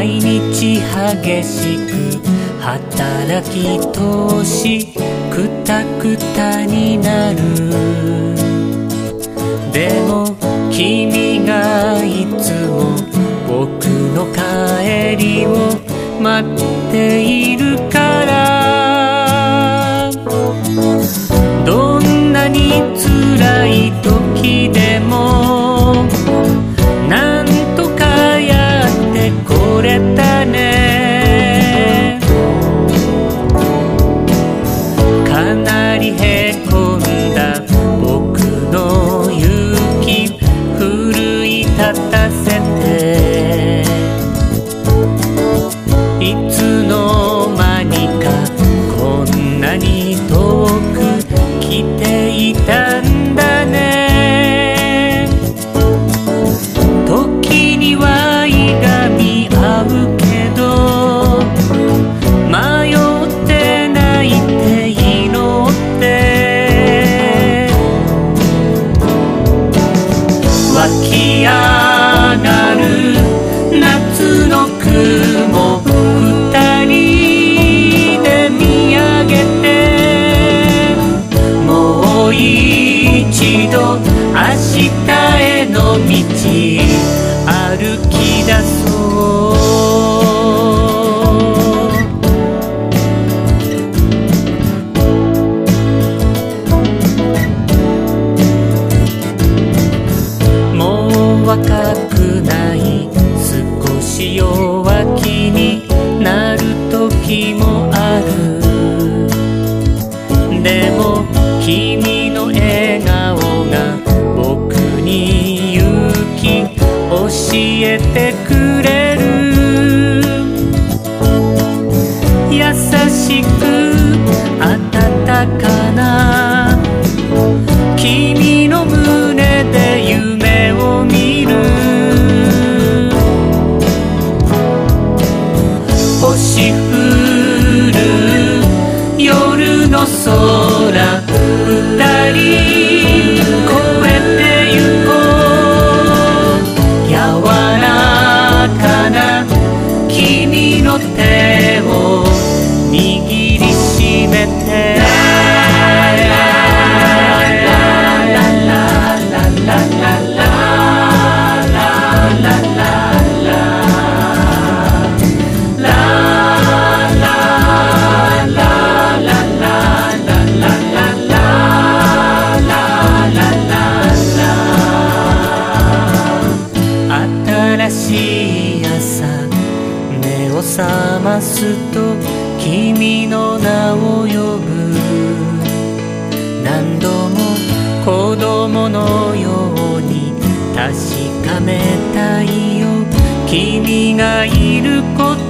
毎日激しく働き通しくたくたになる。でも君がいつも僕の帰りを待っているから道歩き出そうもう若くない少し弱気になる時もあるでも君教えてくれる。優しく温かな君の胸で夢を見る。星降る夜の空。と君の名を呼ぶ。何度も子供のように確かめたいよ。君がいること